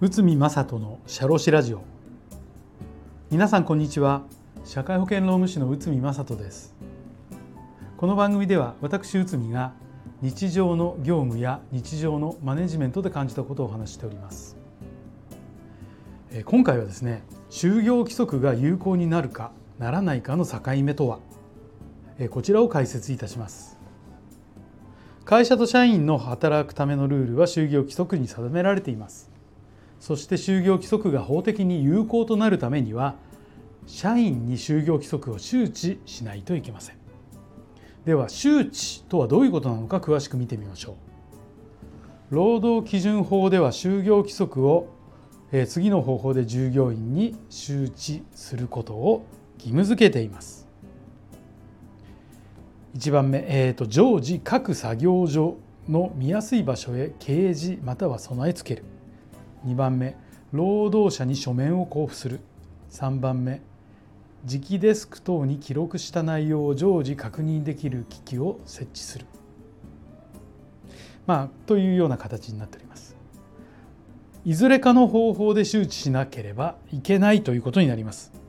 内海正人の社労士ラジオ。皆さんこんにちは。社会保険労務士の内海正人です。この番組では私内海が日常の業務や日常のマネジメントで感じたことをお話しております。今回はですね就業規則が有効になるかならないかの境目とは？こちらを解説いたします。会社と社員の働くためのルールは就業規則に定められています。そして就業規則が法的に有効となるためには社員に就業規則を周知しないといけません。では周知とはどういうことなのか詳しく見てみましょう。労働基準法では就業規則をえ次の方法で従業員に周知することを義務付けています。1番目、えーと、常時各作業所の見やすい場所へ掲示または備え付ける。2番目労働者に書面を交付する。3番目直デスク等に記録した内容を常時確認できる機器を設置する、まあ、というような形になっております。いずれかの方法で周知しなければいけないということになります。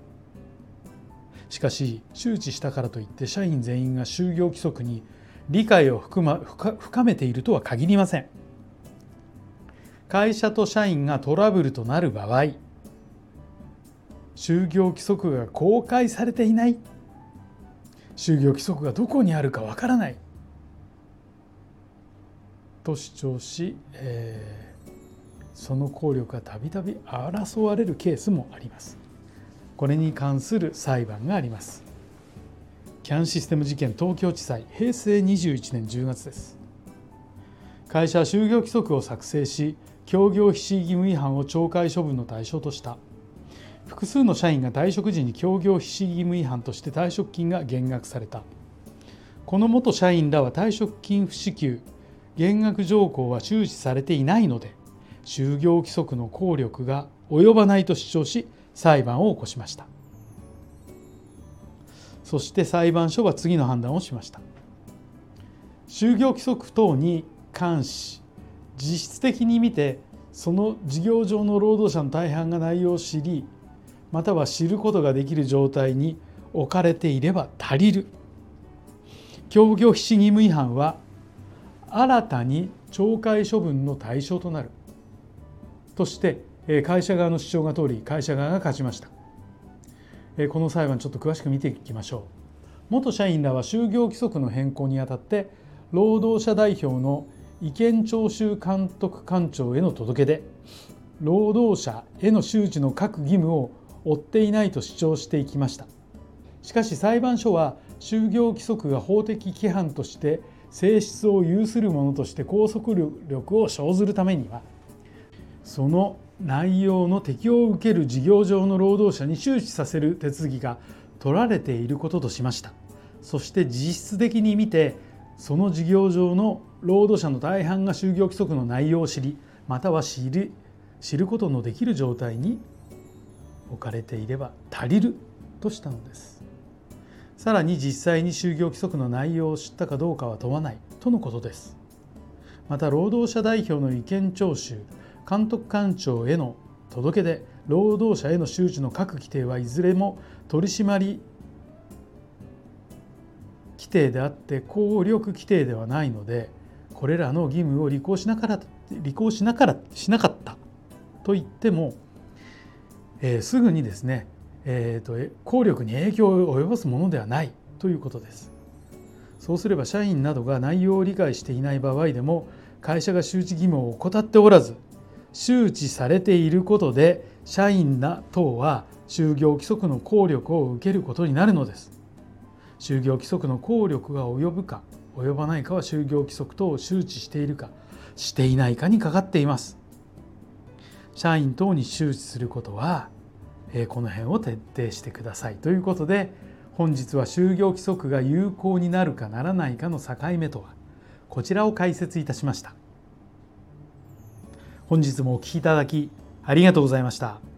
しかし周知したからといって社員全員が就業規則に理解を深,、ま、深めているとは限りません。会社と社員がトラブルとなる場合就業規則が公開されていない就業規則がどこにあるかわからないと主張し、えーその効力がたびたび争われるケースもあります。これに関する裁判があります。キャンシステム事件東京地裁平成21年10月です。会社は就業規則を作成し協業非市義務違反を懲戒処分の対象とした。複数の社員が退職時に協業非市義務違反として退職金が減額された。この元社員らは退職金不支給減額条項は周知されていないので就業規則の効力が及ばないと主張し裁判を起こしました。そして裁判所は次の判断をしました。就業規則等に関し実質的に見てその事業上の労働者の大半が内容を知りまたは知ることができる状態に置かれていれば足りる。協業非義務違反は新たに懲戒処分の対象となる。として会社側の主張が通り会社側が勝ちました。この裁判ちょっと詳しく見ていきましょう。元社員らは就業規則の変更にあたって労働者代表の意見聴取監督官庁への届け出労働者への周知の各義務を負っていないと主張していきました。しかし裁判所は就業規則が法的規範として性質を有するものとして拘束力を生ずるためにはその内容の適用を受ける事業上の労働者に周知させる手続きが取られていることとしました。そして実質的に見てその事業上の労働者の大半が就業規則の内容を知りまたは知り知ることのできる状態に置かれていれば足りるとしたのです。さらに実際に就業規則の内容を知ったかどうかは問わないとのことです。また労働者代表の意見聴取監督官庁への届け出労働者への周知の各規定はいずれも取締規定であって効力規定ではないのでこれらの義務を履行しながら履行しながらしなかったと言っても、えー、すぐにですね、えー、と効力に影響を及ぼすものではないということです。そうすれば社員などが内容を理解していない場合でも会社が周知義務を怠っておらず周知されていることで社員ら等は就業規則の効力を受けることになるのです就業規則の効力が及ぶか及ばないかは就業規則等を周知しているかしていないかにかかっています社員等に周知することはこの辺を徹底してくださいということで本日は就業規則が有効になるかならないかの境目とはこちらを解説いたしました。本日もお聴きいただきありがとうございました。